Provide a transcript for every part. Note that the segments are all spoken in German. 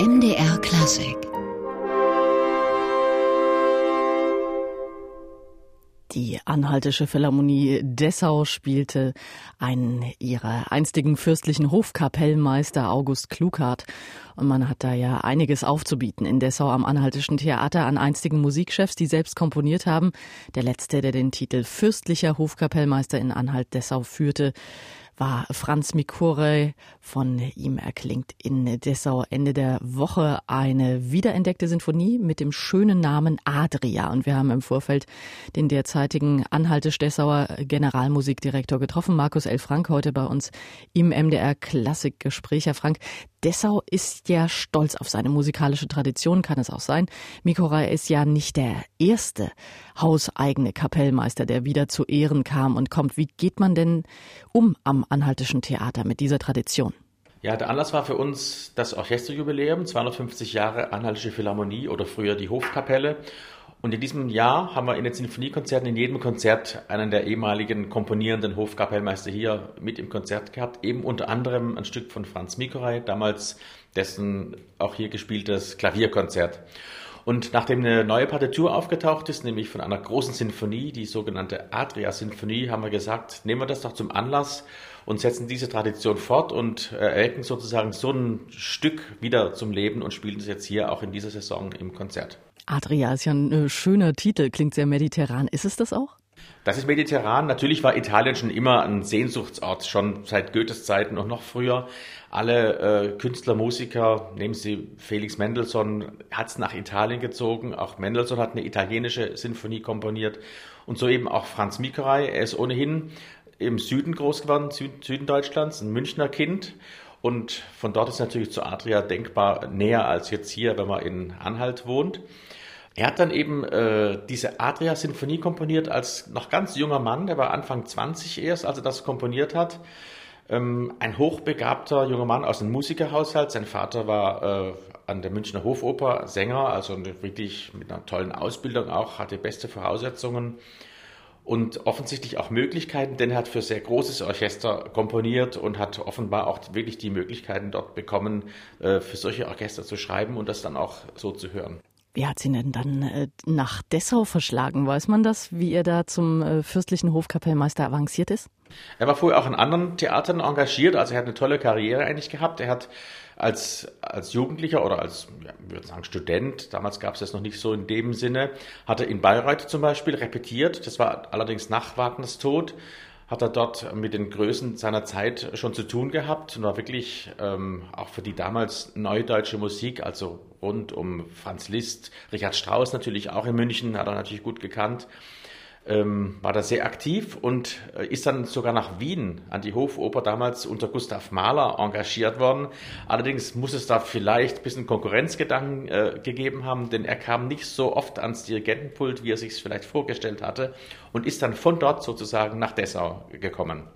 MDR Klassik Die Anhaltische Philharmonie Dessau spielte einen ihrer einstigen fürstlichen Hofkapellmeister August Klughardt. Und man hat da ja einiges aufzubieten in Dessau am Anhaltischen Theater an einstigen Musikchefs, die selbst komponiert haben. Der letzte, der den Titel fürstlicher Hofkapellmeister in Anhalt Dessau führte, war Franz Mikore. Von ihm erklingt in Dessau Ende der Woche eine wiederentdeckte Sinfonie mit dem schönen Namen Adria. Und wir haben im Vorfeld den derzeitigen Anhalte-Dessauer Generalmusikdirektor getroffen, Markus L. Frank, heute bei uns im MDR Klassikgespräch. Herr Frank, Dessau ist ja stolz auf seine musikalische Tradition, kann es auch sein. Mikora ist ja nicht der erste hauseigene Kapellmeister, der wieder zu Ehren kam und kommt. Wie geht man denn um am Anhaltischen Theater mit dieser Tradition? Ja, der Anlass war für uns das Orchesterjubiläum, 250 Jahre Anhaltische Philharmonie oder früher die Hofkapelle. Und in diesem Jahr haben wir in den Sinfoniekonzerten in jedem Konzert einen der ehemaligen komponierenden Hofkapellmeister hier mit im Konzert gehabt. Eben unter anderem ein Stück von Franz Mikoraj, damals dessen auch hier gespieltes Klavierkonzert. Und nachdem eine neue Partitur aufgetaucht ist, nämlich von einer großen Sinfonie, die sogenannte Adria-Sinfonie, haben wir gesagt, nehmen wir das doch zum Anlass und setzen diese Tradition fort und erwecken sozusagen so ein Stück wieder zum Leben und spielen es jetzt hier auch in dieser Saison im Konzert. Adria ist ja ein äh, schöner Titel, klingt sehr mediterran. Ist es das auch? Das ist mediterran. Natürlich war Italien schon immer ein Sehnsuchtsort, schon seit Goethes Zeiten und noch früher. Alle äh, Künstler, Musiker, nehmen Sie Felix Mendelssohn, hat es nach Italien gezogen. Auch Mendelssohn hat eine italienische Sinfonie komponiert. Und so eben auch Franz Mikoraj. Er ist ohnehin im Süden groß geworden, Süden, Deutschlands, ein Münchner Kind. Und von dort ist natürlich zu Adria denkbar näher als jetzt hier, wenn man in Anhalt wohnt. Er hat dann eben äh, diese Adria-Sinfonie komponiert als noch ganz junger Mann, der war Anfang 20 erst, als er das komponiert hat. Ähm, ein hochbegabter junger Mann aus einem Musikerhaushalt. Sein Vater war äh, an der Münchner Hofoper Sänger, also wirklich mit einer tollen Ausbildung auch, hatte beste Voraussetzungen und offensichtlich auch Möglichkeiten, denn er hat für sehr großes Orchester komponiert und hat offenbar auch wirklich die Möglichkeiten dort bekommen, äh, für solche Orchester zu schreiben und das dann auch so zu hören. Wie hat sie denn dann äh, nach Dessau verschlagen? Weiß man das, wie er da zum äh, fürstlichen Hofkapellmeister avanciert ist? Er war vorher auch in anderen Theatern engagiert, also er hat eine tolle Karriere eigentlich gehabt. Er hat als, als Jugendlicher oder als, ja, ich würde sagen, Student, damals gab es das noch nicht so in dem Sinne, hat er in Bayreuth zum Beispiel repetiert. Das war allerdings nach Wagners Tod hat er dort mit den Größen seiner Zeit schon zu tun gehabt und war wirklich ähm, auch für die damals neudeutsche Musik, also rund um Franz Liszt, Richard Strauss natürlich auch in München, hat er natürlich gut gekannt, ähm, war da sehr aktiv und äh, ist dann sogar nach Wien an die Hofoper damals unter Gustav Mahler engagiert worden. Allerdings muss es da vielleicht ein bisschen Konkurrenzgedanken äh, gegeben haben, denn er kam nicht so oft ans Dirigentenpult, wie er sich es vielleicht vorgestellt hatte und ist dann von dort sozusagen nach Dessau gekommen.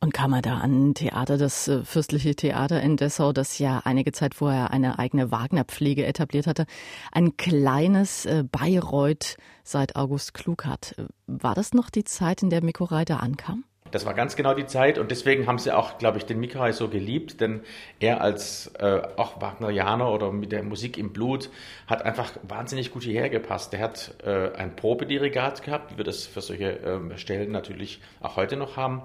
Und kam er da an ein Theater, das äh, Fürstliche Theater in Dessau, das ja einige Zeit vorher eine eigene Wagner-Pflege etabliert hatte. Ein kleines äh, Bayreuth seit August Klughardt. War das noch die Zeit, in der Mikorei da ankam? Das war ganz genau die Zeit und deswegen haben sie auch, glaube ich, den Mikai so geliebt, denn er als äh, auch Wagnerianer oder mit der Musik im Blut hat einfach wahnsinnig gut hierher gepasst. Der hat äh, ein Probedirigat gehabt, wie wir das für solche äh, Stellen natürlich auch heute noch haben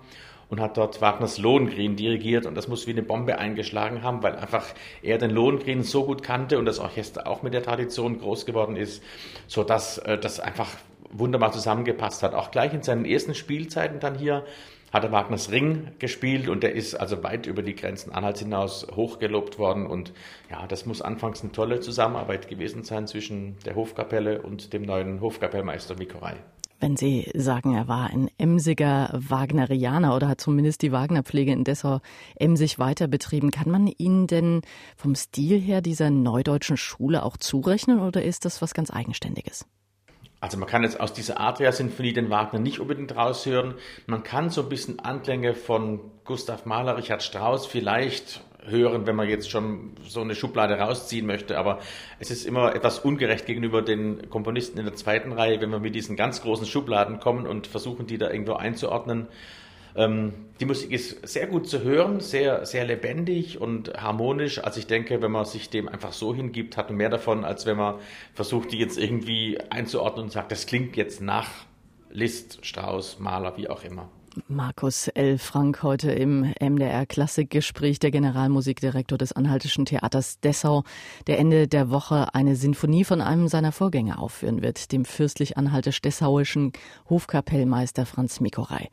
und hat dort Wagners Lohengrin dirigiert und das muss wie eine Bombe eingeschlagen haben, weil einfach er den Lohengrin so gut kannte und das Orchester auch mit der Tradition groß geworden ist, so dass äh, das einfach wunderbar zusammengepasst hat. Auch gleich in seinen ersten Spielzeiten dann hier hat er Wagners Ring gespielt und der ist also weit über die Grenzen Anhalts hinaus hochgelobt worden und ja, das muss anfangs eine tolle Zusammenarbeit gewesen sein zwischen der Hofkapelle und dem neuen Hofkapellmeister Mikorei. Wenn Sie sagen, er war ein emsiger Wagnerianer oder hat zumindest die Wagnerpflege in Dessau emsig weiter betrieben, kann man ihn denn vom Stil her dieser neudeutschen Schule auch zurechnen oder ist das was ganz Eigenständiges? Also man kann jetzt aus dieser Adria-Sinfonie den Wagner nicht unbedingt raushören. Man kann so ein bisschen Anklänge von Gustav Mahler, Richard Strauss vielleicht hören, wenn man jetzt schon so eine Schublade rausziehen möchte. Aber es ist immer etwas ungerecht gegenüber den Komponisten in der zweiten Reihe, wenn wir mit diesen ganz großen Schubladen kommen und versuchen, die da irgendwo einzuordnen. Ähm, die Musik ist sehr gut zu hören, sehr, sehr lebendig und harmonisch. Also ich denke, wenn man sich dem einfach so hingibt, hat man mehr davon, als wenn man versucht, die jetzt irgendwie einzuordnen und sagt, das klingt jetzt nach Liszt, Strauss, Mahler, wie auch immer. Markus L. Frank heute im MDR Klassikgespräch, der Generalmusikdirektor des Anhaltischen Theaters Dessau, der Ende der Woche eine Sinfonie von einem seiner Vorgänger aufführen wird, dem fürstlich-anhaltisch-dessauischen Hofkapellmeister Franz Mikorei.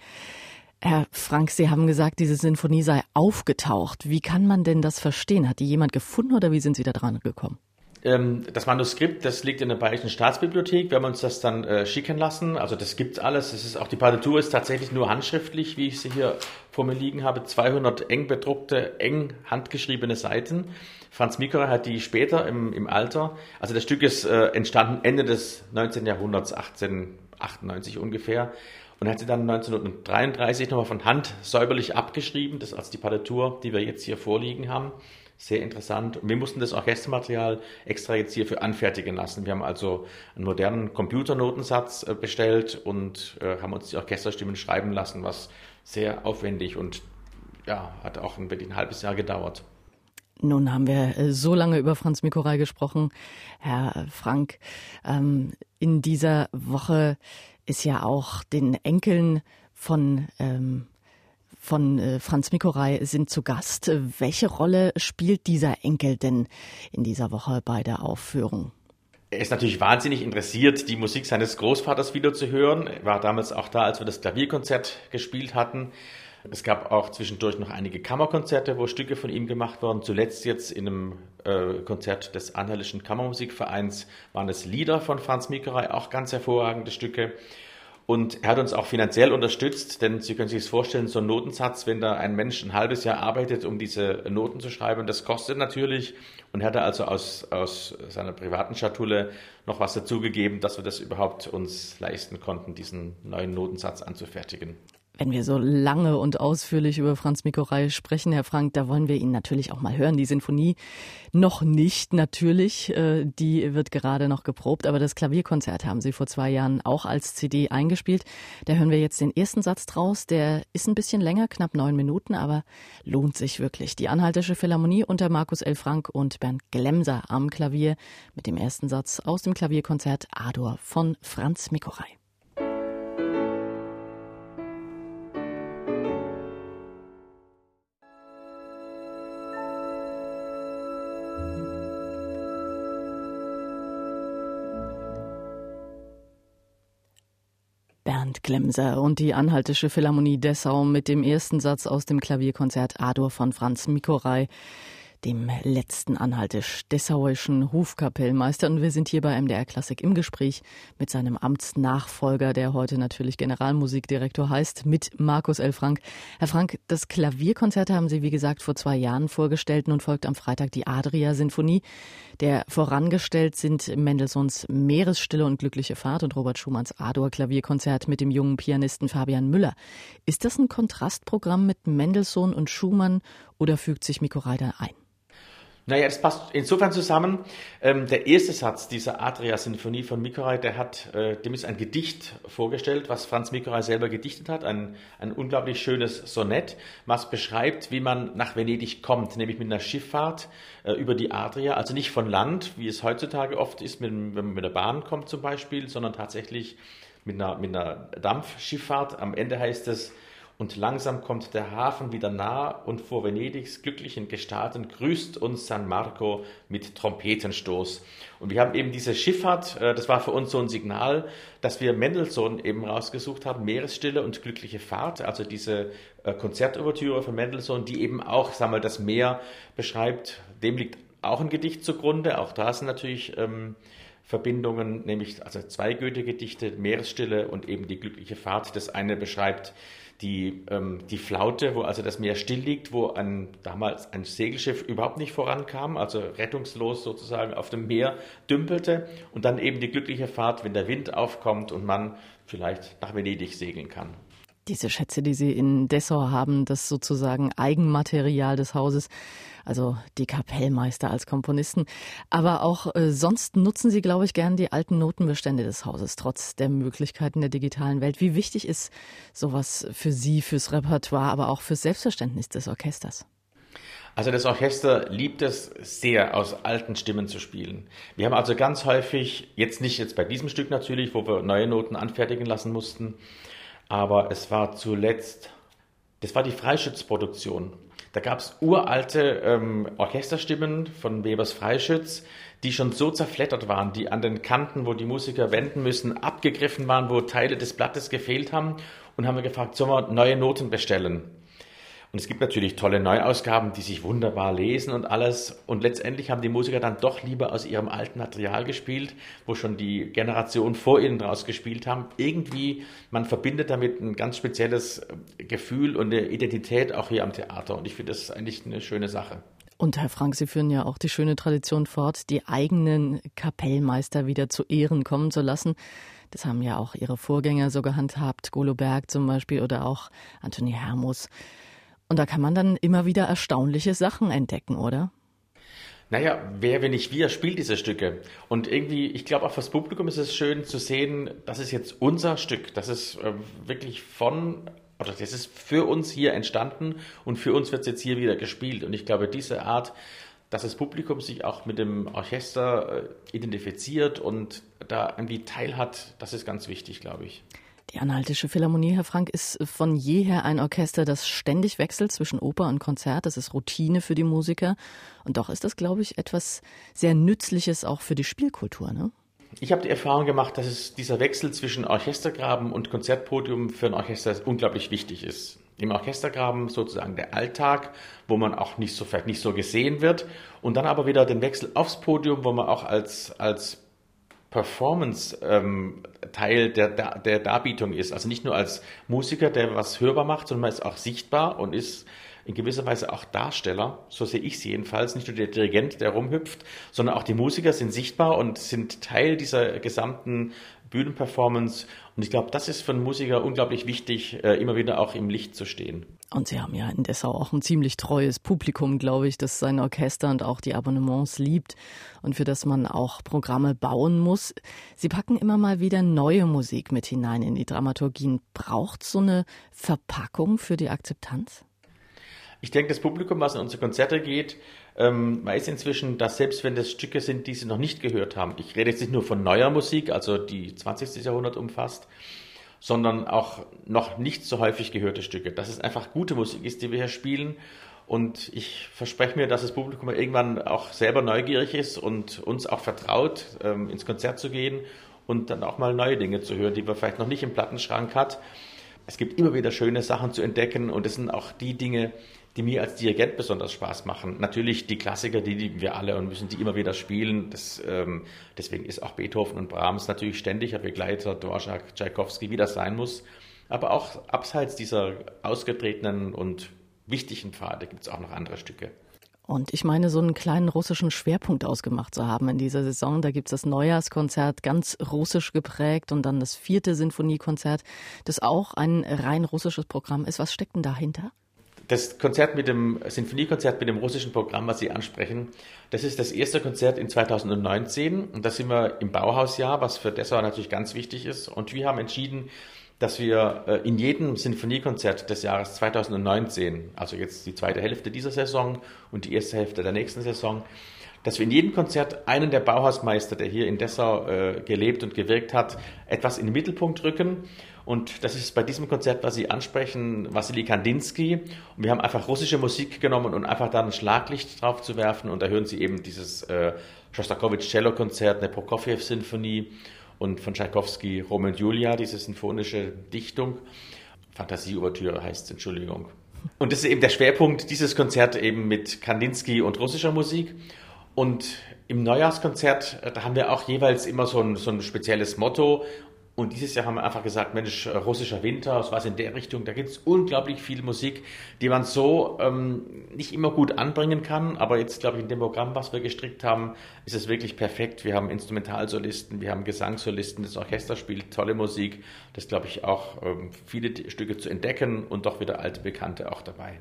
Herr Frank, Sie haben gesagt, diese Sinfonie sei aufgetaucht. Wie kann man denn das verstehen? Hat die jemand gefunden oder wie sind Sie da dran gekommen? Ähm, das Manuskript, das liegt in der Bayerischen Staatsbibliothek. Wir haben uns das dann äh, schicken lassen. Also das gibt's alles. Es ist auch die Partitur ist tatsächlich nur handschriftlich, wie ich sie hier vor mir liegen habe. 200 eng bedruckte, eng handgeschriebene Seiten. Franz Mikora hat die später im, im Alter. Also das Stück ist äh, entstanden Ende des 19. Jahrhunderts, 1898 ungefähr. Und hat sie dann 1933 nochmal von Hand säuberlich abgeschrieben. Das ist die Partitur, die wir jetzt hier vorliegen haben sehr interessant. wir mussten das Orchestermaterial extra jetzt hierfür anfertigen lassen. Wir haben also einen modernen Computernotensatz äh, bestellt und äh, haben uns die Orchesterstimmen schreiben lassen, was sehr aufwendig und ja, hat auch ein, wirklich ein halbes Jahr gedauert. Nun haben wir äh, so lange über Franz Mikoraj gesprochen. Herr Frank, ähm, in dieser Woche ist ja auch den Enkeln von ähm, von äh, Franz Mikoraj sind zu Gast. Welche Rolle spielt dieser Enkel denn in dieser Woche bei der Aufführung? Er ist natürlich wahnsinnig interessiert, die Musik seines Großvaters wieder zu hören. Er war damals auch da, als wir das Klavierkonzert gespielt hatten. Es gab auch zwischendurch noch einige Kammerkonzerte, wo Stücke von ihm gemacht wurden. Zuletzt jetzt in einem äh, Konzert des Anhaltischen Kammermusikvereins waren es Lieder von Franz Mikerei, auch ganz hervorragende Stücke. Und er hat uns auch finanziell unterstützt, denn Sie können sich vorstellen, so ein Notensatz, wenn da ein Mensch ein halbes Jahr arbeitet, um diese Noten zu schreiben, das kostet natürlich. Und er hat also aus, aus seiner privaten Schatulle noch was dazugegeben, dass wir das überhaupt uns leisten konnten, diesen neuen Notensatz anzufertigen. Wenn wir so lange und ausführlich über Franz Mikoraj sprechen, Herr Frank, da wollen wir ihn natürlich auch mal hören. Die Sinfonie noch nicht natürlich, äh, die wird gerade noch geprobt, aber das Klavierkonzert haben Sie vor zwei Jahren auch als CD eingespielt. Da hören wir jetzt den ersten Satz draus. Der ist ein bisschen länger, knapp neun Minuten, aber lohnt sich wirklich. Die Anhaltische Philharmonie unter Markus L. Frank und Bernd Glemser am Klavier mit dem ersten Satz aus dem Klavierkonzert Ador von Franz Mikoraj. Bernd Glemser und die Anhaltische Philharmonie Dessau mit dem ersten Satz aus dem Klavierkonzert Ador von Franz Mikoraj dem letzten anhaltisch-dessauischen Hofkapellmeister. Und wir sind hier bei MDR Klassik im Gespräch mit seinem Amtsnachfolger, der heute natürlich Generalmusikdirektor heißt, mit Markus L. Frank. Herr Frank, das Klavierkonzert haben Sie, wie gesagt, vor zwei Jahren vorgestellt. Nun folgt am Freitag die Adria-Sinfonie. Der vorangestellt sind Mendelssohns Meeresstille und glückliche Fahrt und Robert Schumanns Ador-Klavierkonzert mit dem jungen Pianisten Fabian Müller. Ist das ein Kontrastprogramm mit Mendelssohn und Schumann oder fügt sich Miko Reider ein? Naja, das passt insofern zusammen. Ähm, der erste Satz dieser Adria-Sinfonie von Mikorai, der hat, äh, dem ist ein Gedicht vorgestellt, was Franz Mikorai selber gedichtet hat, ein, ein unglaublich schönes Sonett, was beschreibt, wie man nach Venedig kommt, nämlich mit einer Schifffahrt äh, über die Adria, also nicht von Land, wie es heutzutage oft ist, mit, wenn man mit der Bahn kommt zum Beispiel, sondern tatsächlich mit einer, mit einer Dampfschifffahrt. Am Ende heißt es, und langsam kommt der Hafen wieder nah und vor Venedigs glücklichen Gestaden grüßt uns San Marco mit Trompetenstoß. Und wir haben eben diese Schifffahrt, äh, das war für uns so ein Signal, dass wir Mendelssohn eben rausgesucht haben, Meeresstille und glückliche Fahrt, also diese äh, Konzertouvertüre von Mendelssohn, die eben auch, sagen wir, das Meer beschreibt. Dem liegt auch ein Gedicht zugrunde, auch da sind natürlich ähm, Verbindungen, nämlich also zwei Goethe-Gedichte, Meeresstille und eben die glückliche Fahrt. Das eine beschreibt die, ähm, die Flaute, wo also das Meer still liegt, wo ein, damals ein Segelschiff überhaupt nicht vorankam, also rettungslos sozusagen auf dem Meer dümpelte und dann eben die glückliche Fahrt, wenn der Wind aufkommt und man vielleicht nach Venedig segeln kann. Diese Schätze, die Sie in Dessau haben, das sozusagen Eigenmaterial des Hauses, also die Kapellmeister als Komponisten. Aber auch äh, sonst nutzen Sie, glaube ich, gern die alten Notenbestände des Hauses, trotz der Möglichkeiten der digitalen Welt. Wie wichtig ist sowas für Sie, fürs Repertoire, aber auch fürs Selbstverständnis des Orchesters? Also das Orchester liebt es sehr, aus alten Stimmen zu spielen. Wir haben also ganz häufig, jetzt nicht jetzt bei diesem Stück natürlich, wo wir neue Noten anfertigen lassen mussten, aber es war zuletzt, das war die Freischützproduktion. Da gab es uralte ähm, Orchesterstimmen von Webers Freischütz, die schon so zerflettert waren, die an den Kanten, wo die Musiker wenden müssen, abgegriffen waren, wo Teile des Blattes gefehlt haben und haben wir gefragt, sollen wir neue Noten bestellen? Und es gibt natürlich tolle Neuausgaben, die sich wunderbar lesen und alles. Und letztendlich haben die Musiker dann doch lieber aus ihrem alten Material gespielt, wo schon die Generation vor ihnen draus gespielt haben. Irgendwie, man verbindet damit ein ganz spezielles Gefühl und eine Identität auch hier am Theater. Und ich finde das eigentlich eine schöne Sache. Und Herr Frank, Sie führen ja auch die schöne Tradition fort, die eigenen Kapellmeister wieder zu Ehren kommen zu lassen. Das haben ja auch Ihre Vorgänger so gehandhabt, Golo Berg zum Beispiel oder auch Antoni Hermus. Und da kann man dann immer wieder erstaunliche Sachen entdecken, oder? Naja, wer, wenn nicht wir, spielt diese Stücke. Und irgendwie, ich glaube auch fürs Publikum ist es schön zu sehen, das ist jetzt unser Stück. Das ist äh, wirklich von, oder das ist für uns hier entstanden und für uns wird es jetzt hier wieder gespielt. Und ich glaube, diese Art, dass das Publikum sich auch mit dem Orchester äh, identifiziert und da irgendwie teilhat, das ist ganz wichtig, glaube ich. Die Anhaltische Philharmonie, Herr Frank, ist von jeher ein Orchester, das ständig wechselt zwischen Oper und Konzert. Das ist Routine für die Musiker. Und doch ist das, glaube ich, etwas sehr Nützliches auch für die Spielkultur. Ne? Ich habe die Erfahrung gemacht, dass es dieser Wechsel zwischen Orchestergraben und Konzertpodium für ein Orchester unglaublich wichtig ist. Im Orchestergraben sozusagen der Alltag, wo man auch nicht so vielleicht nicht so gesehen wird, und dann aber wieder den Wechsel aufs Podium, wo man auch als als Performance-Teil ähm, der, der, der Darbietung ist. Also nicht nur als Musiker, der was hörbar macht, sondern man ist auch sichtbar und ist in gewisser Weise auch Darsteller, so sehe ich sie jedenfalls, nicht nur der Dirigent, der rumhüpft, sondern auch die Musiker sind sichtbar und sind Teil dieser gesamten Bühnenperformance. Und ich glaube, das ist für einen Musiker unglaublich wichtig, äh, immer wieder auch im Licht zu stehen. Und Sie haben ja in Dessau auch ein ziemlich treues Publikum, glaube ich, das sein Orchester und auch die Abonnements liebt und für das man auch Programme bauen muss. Sie packen immer mal wieder neue Musik mit hinein in die Dramaturgien. Braucht so eine Verpackung für die Akzeptanz? Ich denke, das Publikum, was in unsere Konzerte geht, ähm, weiß inzwischen, dass selbst wenn das Stücke sind, die sie noch nicht gehört haben, ich rede jetzt nicht nur von neuer Musik, also die 20. Jahrhundert umfasst, sondern auch noch nicht so häufig gehörte Stücke. Dass es einfach gute Musik ist, die wir hier spielen. Und ich verspreche mir, dass das Publikum irgendwann auch selber neugierig ist und uns auch vertraut, ähm, ins Konzert zu gehen und dann auch mal neue Dinge zu hören, die man vielleicht noch nicht im Plattenschrank hat. Es gibt immer wieder schöne Sachen zu entdecken und es sind auch die Dinge, die mir als Dirigent besonders Spaß machen. Natürlich die Klassiker, die lieben wir alle und müssen die immer wieder spielen. Das, ähm, deswegen ist auch Beethoven und Brahms natürlich ständiger Begleiter, Dvorak, Tchaikovsky, wie das sein muss. Aber auch abseits dieser ausgetretenen und wichtigen Pfade gibt es auch noch andere Stücke. Und ich meine, so einen kleinen russischen Schwerpunkt ausgemacht zu haben in dieser Saison. Da gibt es das Neujahrskonzert, ganz russisch geprägt, und dann das vierte Sinfoniekonzert, das auch ein rein russisches Programm ist. Was steckt denn dahinter? Das Konzert mit dem Sinfoniekonzert mit dem russischen Programm, was Sie ansprechen, das ist das erste Konzert in 2019 und da sind wir im Bauhausjahr, was für Dessau natürlich ganz wichtig ist. Und wir haben entschieden, dass wir äh, in jedem Sinfoniekonzert des Jahres 2019, also jetzt die zweite Hälfte dieser Saison und die erste Hälfte der nächsten Saison, dass wir in jedem Konzert einen der Bauhausmeister, der hier in Dessau äh, gelebt und gewirkt hat, etwas in den Mittelpunkt rücken und das ist bei diesem Konzert, was Sie ansprechen, Wassily Kandinsky. Und wir haben einfach russische Musik genommen und einfach da ein Schlaglicht drauf zu werfen. Und da hören Sie eben dieses äh, Schostakowitsch-Cello-Konzert, eine Prokofjew-Sinfonie und von Tchaikovsky Rom und Julia, diese sinfonische Dichtung. Fantasie-Ouvertüre heißt es, Entschuldigung. Und das ist eben der Schwerpunkt dieses Konzert eben mit Kandinsky und russischer Musik. Und im Neujahrskonzert, äh, da haben wir auch jeweils immer so ein, so ein spezielles Motto Und dieses Jahr haben wir einfach gesagt, Mensch, äh, russischer Winter, was war in der Richtung, da gibt es unglaublich viel Musik, die man so ähm, nicht immer gut anbringen kann. Aber jetzt, glaube ich, in dem Programm, was wir gestrickt haben, ist es wirklich perfekt. Wir haben Instrumentalsolisten, wir haben Gesangssolisten, das Orchester spielt tolle Musik. Das glaube ich auch ähm, viele Stücke zu entdecken und doch wieder alte Bekannte auch dabei.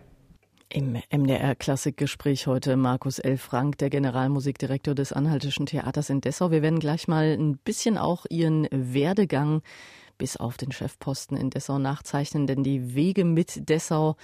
Im MDR-Klassikgespräch heute Markus L. Frank, der Generalmusikdirektor des Anhaltischen Theaters in Dessau. Wir werden gleich mal ein bisschen auch Ihren Werdegang bis auf den Chefposten in Dessau nachzeichnen, denn die Wege mit Dessau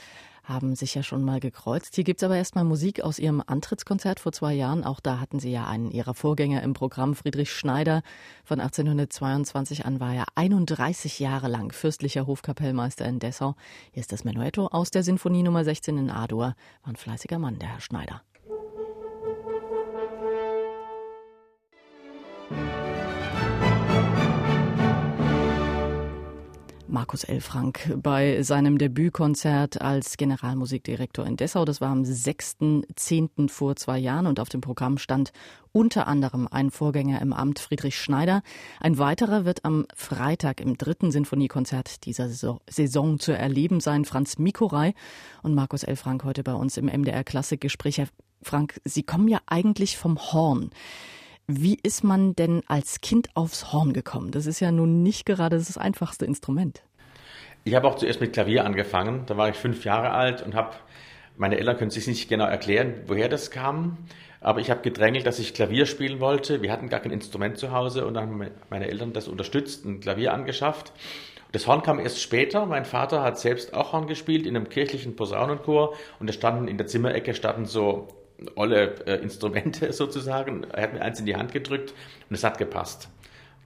haben sich ja schon mal gekreuzt. Hier gibt es aber erstmal Musik aus Ihrem Antrittskonzert vor zwei Jahren. Auch da hatten Sie ja einen Ihrer Vorgänger im Programm, Friedrich Schneider. Von 1822 an war er 31 Jahre lang fürstlicher Hofkapellmeister in Dessau. Hier ist das Menuetto aus der Sinfonie Nummer 16 in A-Dur. War ein fleißiger Mann, der Herr Schneider. Markus L. Frank bei seinem Debütkonzert als Generalmusikdirektor in Dessau. Das war am 6.10. vor zwei Jahren und auf dem Programm stand unter anderem ein Vorgänger im Amt Friedrich Schneider. Ein weiterer wird am Freitag im dritten Sinfoniekonzert dieser Saison zu erleben sein, Franz Mikorei und Markus L. Frank heute bei uns im MDR Klassikgespräch. Herr Frank, Sie kommen ja eigentlich vom Horn. Wie ist man denn als Kind aufs Horn gekommen? Das ist ja nun nicht gerade das einfachste Instrument. Ich habe auch zuerst mit Klavier angefangen. Da war ich fünf Jahre alt und habe, meine Eltern können sich nicht genau erklären, woher das kam. Aber ich habe gedrängelt, dass ich Klavier spielen wollte. Wir hatten gar kein Instrument zu Hause und dann haben meine Eltern das unterstützt, ein Klavier angeschafft. Das Horn kam erst später. Mein Vater hat selbst auch Horn gespielt in einem kirchlichen Posaunenchor und da standen in der Zimmerecke standen so olle äh, Instrumente sozusagen. Er hat mir eins in die Hand gedrückt und es hat gepasst.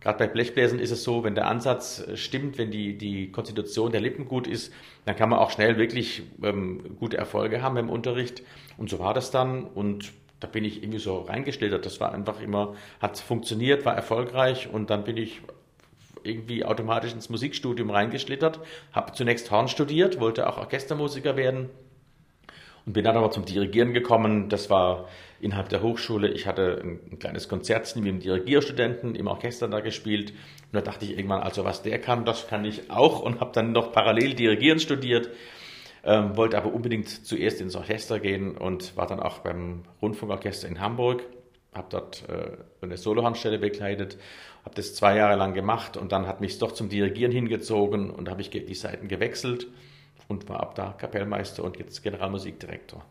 Gerade bei Blechbläsern ist es so, wenn der Ansatz äh, stimmt, wenn die, die Konstitution der Lippen gut ist, dann kann man auch schnell wirklich ähm, gute Erfolge haben im Unterricht. Und so war das dann. Und da bin ich irgendwie so reingeschlittert. Das war einfach immer, hat funktioniert, war erfolgreich. Und dann bin ich irgendwie automatisch ins Musikstudium reingeschlittert, habe zunächst Horn studiert, wollte auch Orchestermusiker werden und bin dann aber zum Dirigieren gekommen. Das war innerhalb der Hochschule. Ich hatte ein, ein kleines Konzert mit dem Dirigierstudenten im Orchester da gespielt. Und da dachte ich irgendwann, also was der kann, das kann ich auch. Und habe dann noch parallel Dirigieren studiert. Ähm, wollte aber unbedingt zuerst ins Orchester gehen und war dann auch beim Rundfunkorchester in Hamburg. Habe dort äh, eine Solohandstelle begleitet, habe das zwei Jahre lang gemacht und dann hat mich doch zum Dirigieren hingezogen und habe ich die Seiten gewechselt und war ab da Kapellmeister und jetzt Generalmusikdirektor.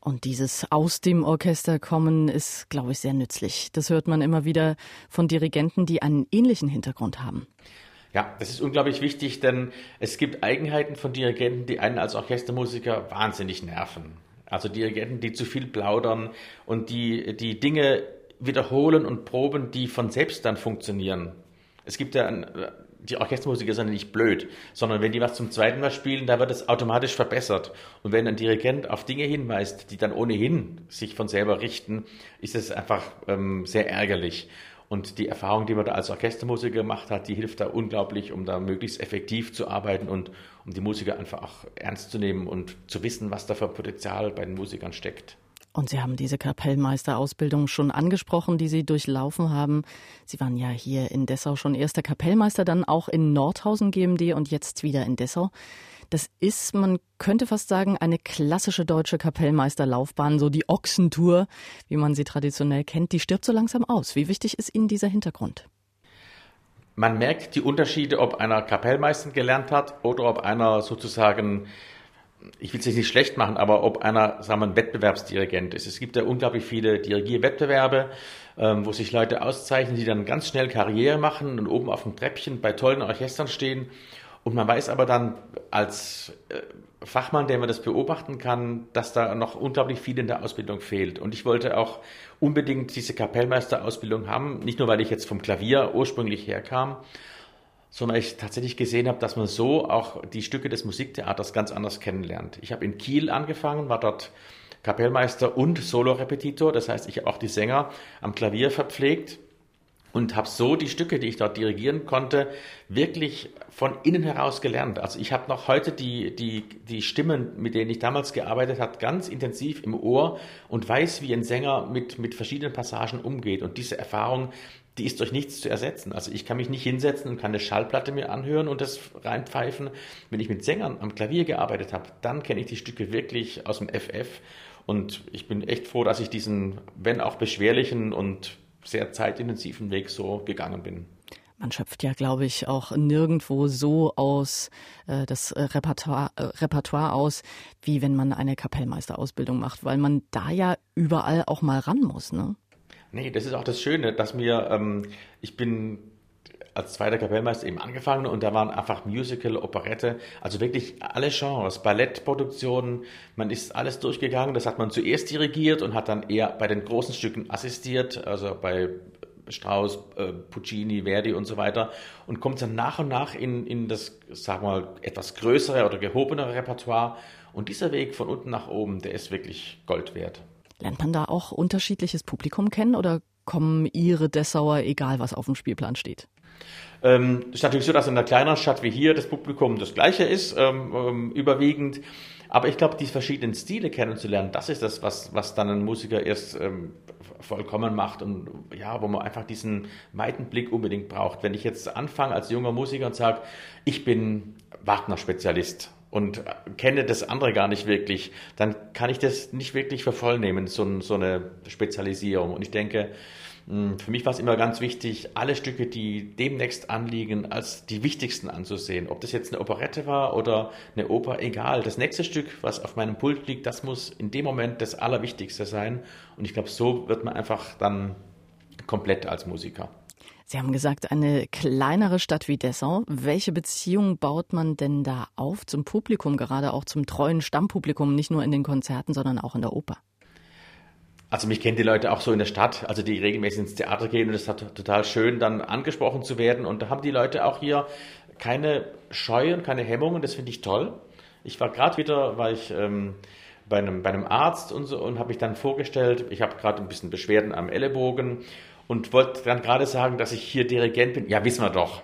Und dieses aus dem Orchester kommen ist, glaube ich, sehr nützlich. Das hört man immer wieder von Dirigenten, die einen ähnlichen Hintergrund haben. Ja, das ist unglaublich wichtig, denn es gibt Eigenheiten von Dirigenten, die einen als Orchestermusiker wahnsinnig nerven. Also Dirigenten, die zu viel plaudern und die die Dinge wiederholen und proben, die von selbst dann funktionieren. Es gibt ja ein, die Orchestermusiker sind nicht blöd, sondern wenn die was zum zweiten Mal spielen, da wird es automatisch verbessert. Und wenn ein Dirigent auf Dinge hinweist, die dann ohnehin sich von selber richten, ist es einfach ähm, sehr ärgerlich. Und die Erfahrung, die man da als Orchestermusiker gemacht hat, die hilft da unglaublich, um da möglichst effektiv zu arbeiten und um die Musiker einfach auch ernst zu nehmen und zu wissen, was da für Potenzial bei den Musikern steckt. Und Sie haben diese Kapellmeisterausbildung schon angesprochen, die Sie durchlaufen haben. Sie waren ja hier in Dessau schon erster Kapellmeister, dann auch in Nordhausen GMD und jetzt wieder in Dessau. Das ist, man könnte fast sagen, eine klassische deutsche Kapellmeisterlaufbahn, so die Ochsentour, wie man sie traditionell kennt, die stirbt so langsam aus. Wie wichtig ist Ihnen dieser Hintergrund? Man merkt die Unterschiede, ob einer Kapellmeister gelernt hat oder ob einer sozusagen ich will es nicht schlecht machen, aber ob einer, sagen wir, ein Wettbewerbsdirigent ist. Es gibt ja unglaublich viele Dirigierwettbewerbe, ähm, wo sich Leute auszeichnen, die dann ganz schnell Karriere machen und oben auf dem Treppchen bei tollen Orchestern stehen. Und man weiß aber dann als äh, Fachmann, der man das beobachten kann, dass da noch unglaublich viel in der Ausbildung fehlt. Und ich wollte auch unbedingt diese Kapellmeisterausbildung haben, nicht nur weil ich jetzt vom Klavier ursprünglich herkam, sondern ich tatsächlich gesehen habe, dass man so auch die Stücke des Musiktheaters ganz anders kennenlernt. Ich habe in Kiel angefangen, war dort Kapellmeister und Solorepetitor, das heißt, ich habe auch die Sänger am Klavier verpflegt und habe so die Stücke, die ich dort dirigieren konnte, wirklich von innen heraus gelernt. Also ich habe noch heute die, die, die Stimmen, mit denen ich damals gearbeitet habe, ganz intensiv im Ohr und weiß, wie ein Sänger mit, mit verschiedenen Passagen umgeht. Und diese Erfahrung, die ist durch nichts zu ersetzen. Also ich kann mich nicht hinsetzen und kann eine Schallplatte mir anhören und das reinpfeifen. Wenn ich mit Sängern am Klavier gearbeitet habe, dann kenne ich die Stücke wirklich aus dem FF. Und ich bin echt froh, dass ich diesen, wenn auch beschwerlichen und sehr zeitintensiven Weg so gegangen bin. Man schöpft ja, glaube ich, auch nirgendwo so aus äh, das Repertoire, äh, Repertoire aus, wie wenn man eine Kapellmeisterausbildung macht, weil man da ja überall auch mal ran muss, ne? Nee, das ist auch das Schöne, dass mir, ähm, ich bin als zweiter Kapellmeister eben angefangen und da waren einfach Musical, Operette, also wirklich alle Genres, Ballettproduktionen, man ist alles durchgegangen, das hat man zuerst dirigiert und hat dann eher bei den großen Stücken assistiert, also bei Strauss, äh, Puccini, Verdi und so weiter und kommt dann nach und nach in, in das, sagen wir mal, etwas größere oder gehobenere Repertoire. Und dieser Weg von unten nach oben, der ist wirklich Gold wert. Lernt man da auch unterschiedliches Publikum kennen oder kommen Ihre Dessauer, egal was auf dem Spielplan steht? Ähm, ist natürlich so, dass in einer kleineren Stadt wie hier das Publikum das gleiche ist, ähm, ähm, überwiegend. Aber ich glaube, die verschiedenen Stile kennenzulernen, das ist das, was, was dann ein Musiker erst ähm, vollkommen macht und ja, wo man einfach diesen weiten Blick unbedingt braucht. Wenn ich jetzt anfange als junger Musiker und sage, ich bin Wagner-Spezialist und kenne das andere gar nicht wirklich, dann kann ich das nicht wirklich für voll nehmen, so, so eine Spezialisierung. Und ich denke, für mich war es immer ganz wichtig, alle Stücke, die demnächst anliegen, als die wichtigsten anzusehen. Ob das jetzt eine Operette war oder eine Oper, egal. Das nächste Stück, was auf meinem Pult liegt, das muss in dem Moment das Allerwichtigste sein. Und ich glaube, so wird man einfach dann komplett als Musiker. Sie haben gesagt, eine kleinere Stadt wie Dessau. Welche Beziehung baut man denn da auf zum Publikum, gerade auch zum treuen Stammpublikum, nicht nur in den Konzerten, sondern auch in der Oper? Also mich kennen die Leute auch so in der Stadt, also die regelmäßig ins Theater gehen und es ist total schön, dann angesprochen zu werden. Und da haben die Leute auch hier keine Scheu und keine Hemmungen, das finde ich toll. Ich war gerade wieder, war ich ähm, bei, einem, bei einem Arzt und so und habe mich dann vorgestellt, ich habe gerade ein bisschen Beschwerden am Ellenbogen und wollte dann gerade sagen, dass ich hier Dirigent bin. Ja, wissen wir doch.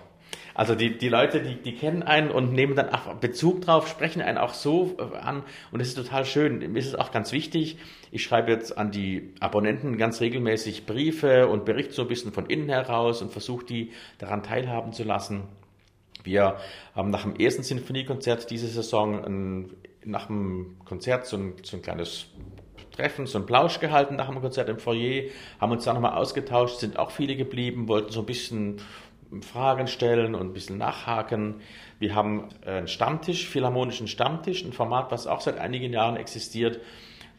Also die, die Leute, die, die kennen einen und nehmen dann auch Bezug drauf, sprechen einen auch so äh, an und das ist total schön. Mir ist es auch ganz wichtig. Ich schreibe jetzt an die Abonnenten ganz regelmäßig Briefe und berichte so ein bisschen von innen heraus und versuche die daran teilhaben zu lassen. Wir haben nach dem ersten Sinfoniekonzert diese Saison ein, nach dem Konzert so ein, so ein kleines Treffen, so ein Plausch gehalten nach dem Konzert im Foyer, haben uns da nochmal ausgetauscht, sind auch viele geblieben, wollten so ein bisschen Fragen stellen und ein bisschen nachhaken. Wir haben einen Stammtisch, philharmonischen Stammtisch, ein Format, was auch seit einigen Jahren existiert,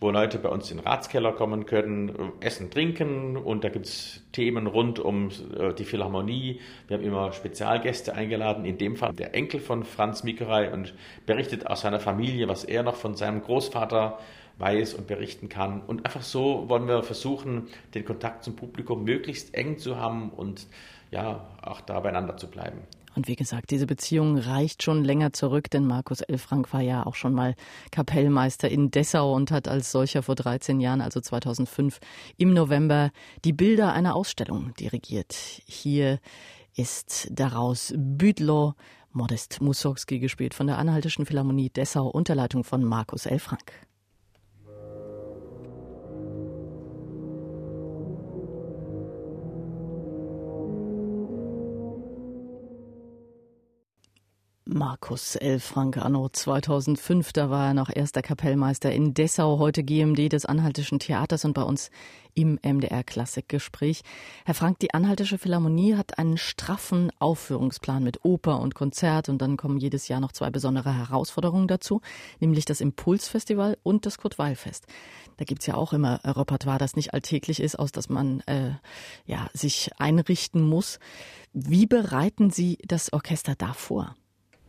wo Leute bei uns in den Ratskeller kommen können, essen, trinken und da gibt es Themen rund um äh, die Philharmonie. Wir haben immer Spezialgäste eingeladen, in dem Fall der Enkel von Franz Mikerei und berichtet aus seiner Familie, was er noch von seinem Großvater weiß und berichten kann. Und einfach so wollen wir versuchen, den Kontakt zum Publikum möglichst eng zu haben und ja, auch da beieinander zu bleiben. Und wie gesagt, diese Beziehung reicht schon länger zurück, denn Markus Elfrank war ja auch schon mal Kapellmeister in Dessau und hat als solcher vor 13 Jahren, also 2005, im November die Bilder einer Ausstellung dirigiert. Hier ist daraus Büdlow Modest Mussorgsky gespielt von der Anhaltischen Philharmonie Dessau unter Leitung von Markus Elfrank. Markus L. Frank anno 2005, da war er noch erster Kapellmeister in Dessau, heute GMD des Anhaltischen Theaters und bei uns im MDR Klassikgespräch. Herr Frank, die Anhaltische Philharmonie hat einen straffen Aufführungsplan mit Oper und Konzert und dann kommen jedes Jahr noch zwei besondere Herausforderungen dazu, nämlich das Impulsfestival und das Kurt-Weil-Fest. Da gibt's ja auch immer Repertoire, das nicht alltäglich ist, aus das man äh, ja, sich einrichten muss. Wie bereiten Sie das Orchester da vor?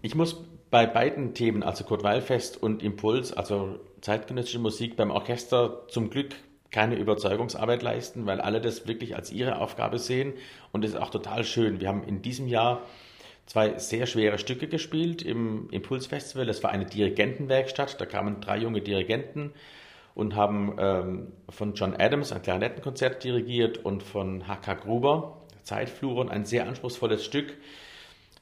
Ich muss bei beiden Themen, also Kurt Weilfest und Impuls, also zeitgenössische Musik beim Orchester zum Glück keine Überzeugungsarbeit leisten, weil alle das wirklich als ihre Aufgabe sehen und das ist auch total schön. Wir haben in diesem Jahr zwei sehr schwere Stücke gespielt im Impulsfestival. Das war eine Dirigentenwerkstatt, da kamen drei junge Dirigenten und haben ähm, von John Adams ein Klarinettenkonzert dirigiert und von H.K. Gruber Zeitfluren, ein sehr anspruchsvolles Stück.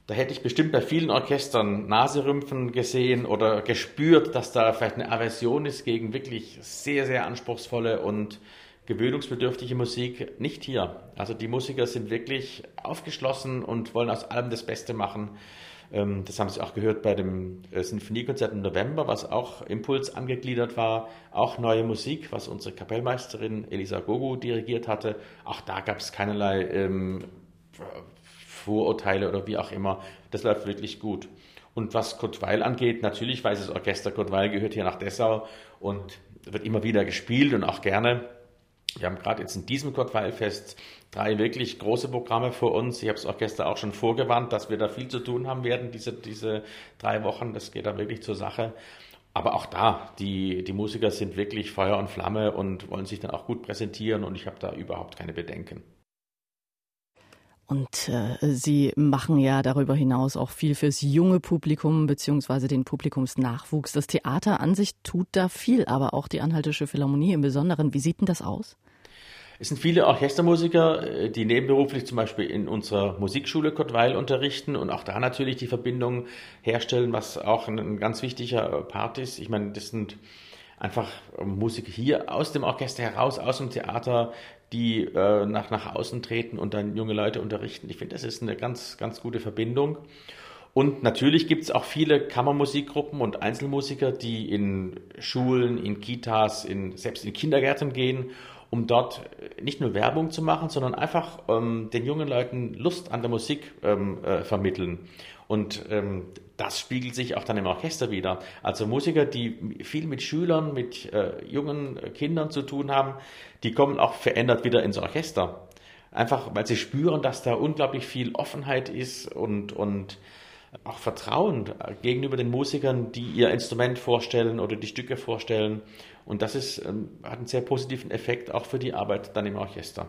Da hätte ich bestimmt bei vielen Orchestern Naserümpfen gesehen oder gespürt, dass da vielleicht eine Aversion ist gegen wirklich sehr, sehr anspruchsvolle und gewöhnungsbedürftige Musik nicht hier. Also die Musiker sind wirklich aufgeschlossen und wollen aus allem das Beste machen. Ähm, das haben Sie auch gehört bei dem äh, Sinfoniekonzert im November, was auch Impuls angegliedert war. Auch neue Musik, was unsere Kapellmeisterin Elisa Gogu dirigiert hatte. Auch da gab es keinerlei ähm, Vorurteile oder wie auch immer. Das läuft wirklich gut. Und was Kurt Weil angeht, natürlich weiß das Orchester Kurt Weil gehört hier nach Dessau und wird immer wieder gespielt und auch gerne. Wir haben gerade jetzt in diesem Kurt Weil Fest drei wirklich große Programme vor uns. Ich habe das Orchester auch schon vorgewarnt, dass wir da viel zu tun haben werden, diese, diese drei Wochen. Das geht da wirklich zur Sache. Aber auch da, die, die Musiker sind wirklich Feuer und Flamme und wollen sich dann auch gut präsentieren und ich habe da überhaupt keine Bedenken. Und äh, Sie machen ja darüber hinaus auch viel fürs junge Publikum beziehungsweise den Publikumsnachwuchs. Das Theater an sich tut da viel, aber auch die Anhaltische Philharmonie im Besonderen. Wie sieht denn das aus? Es sind viele Orchestermusiker, äh, die nebenberuflich zum Beispiel in unserer Musikschule Kottweil unterrichten und auch da natürlich die Verbindung herstellen, was auch ein ganz wichtiger Part ist. Ich meine, das sind einfach Musiker hier aus dem Orchester heraus, aus dem Theater, die äh, nach, nach außen treten und dann junge Leute unterrichten. Ich finde, das ist eine ganz, ganz gute Verbindung. Und natürlich gibt es auch viele Kammermusikgruppen und Einzelmusiker, die in Schulen, in Kitas, in, selbst in Kindergärten gehen, um dort nicht nur Werbung zu machen, sondern einfach ähm, den jungen Leuten Lust an der Musik ähm, äh, vermitteln. Und ähm, das spiegelt sich auch dann im Orchester wieder. Also Musiker, die viel mit Schülern, mit äh, jungen Kindern zu tun haben, die kommen auch verändert wieder ins Orchester. Einfach, weil sie spüren, dass da unglaublich viel Offenheit ist und, und auch Vertrauen gegenüber den Musikern, die ihr Instrument vorstellen oder die Stücke vorstellen. Und das ist, ähm, hat einen sehr positiven Effekt auch für die Arbeit dann im Orchester.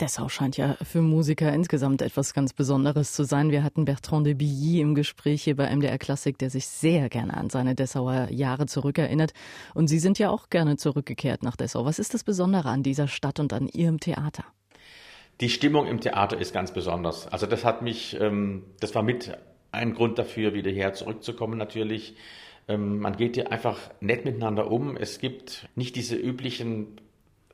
Dessau scheint ja für Musiker insgesamt etwas ganz Besonderes zu sein. Wir hatten Bertrand de Billy im Gespräch hier bei MDR Klassik, der sich sehr gerne an seine Dessauer Jahre zurückerinnert. Und Sie sind ja auch gerne zurückgekehrt nach Dessau. Was ist das Besondere an dieser Stadt und an Ihrem Theater? Die Stimmung im Theater ist ganz besonders. Also das hat mich, ähm, das war mit ein Grund dafür, wieder her zurückzukommen natürlich. Ähm, man geht hier einfach nett miteinander um. Es gibt nicht diese üblichen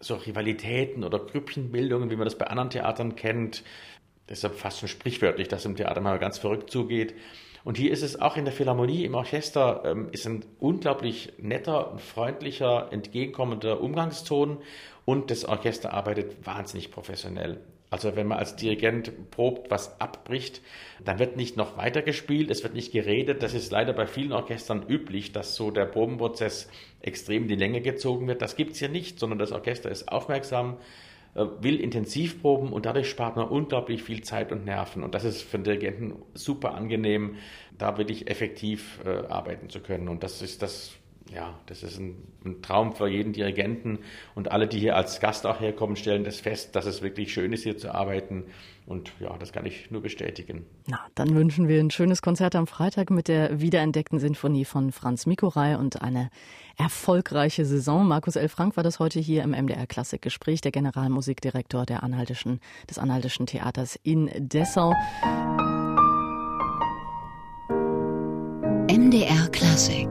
so Rivalitäten oder Grüppchenbildungen, wie man das bei anderen Theatern kennt. Deshalb fast schon sprichwörtlich, dass im Theater mal ganz verrückt zugeht. Und hier ist es auch in der Philharmonie, im Orchester, ähm, ist ein unglaublich netter, freundlicher, entgegenkommender Umgangston und das Orchester arbeitet wahnsinnig professionell. Also wenn man als Dirigent probt, was abbricht, dann wird nicht noch weiter gespielt, es wird nicht geredet. Das ist leider bei vielen Orchestern üblich, dass so der Probenprozess extrem in die Länge gezogen wird. Das gibt es hier nicht, sondern das Orchester ist aufmerksam, äh, will intensiv proben und dadurch spart man unglaublich viel Zeit und Nerven. Und das ist für den Dirigenten super angenehm, da wirklich effektiv äh, arbeiten zu können. Und das ist das ja, das ist ein, ein, Traum für jeden Dirigenten und alle, die hier als Gast auch herkommen, stellen das fest, dass es wirklich schön ist, hier zu arbeiten. Und ja, das kann ich nur bestätigen. Na, dann wünschen wir ein schönes Konzert am Freitag mit der wiederentdeckten Sinfonie von Franz Mikorei und eine erfolgreiche Saison. Markus L. Frank war das heute hier im MDR Klassikgespräch, der Generalmusikdirektor der Anhaltischen, des Anhaltischen Theaters in Dessau. MDR Klassik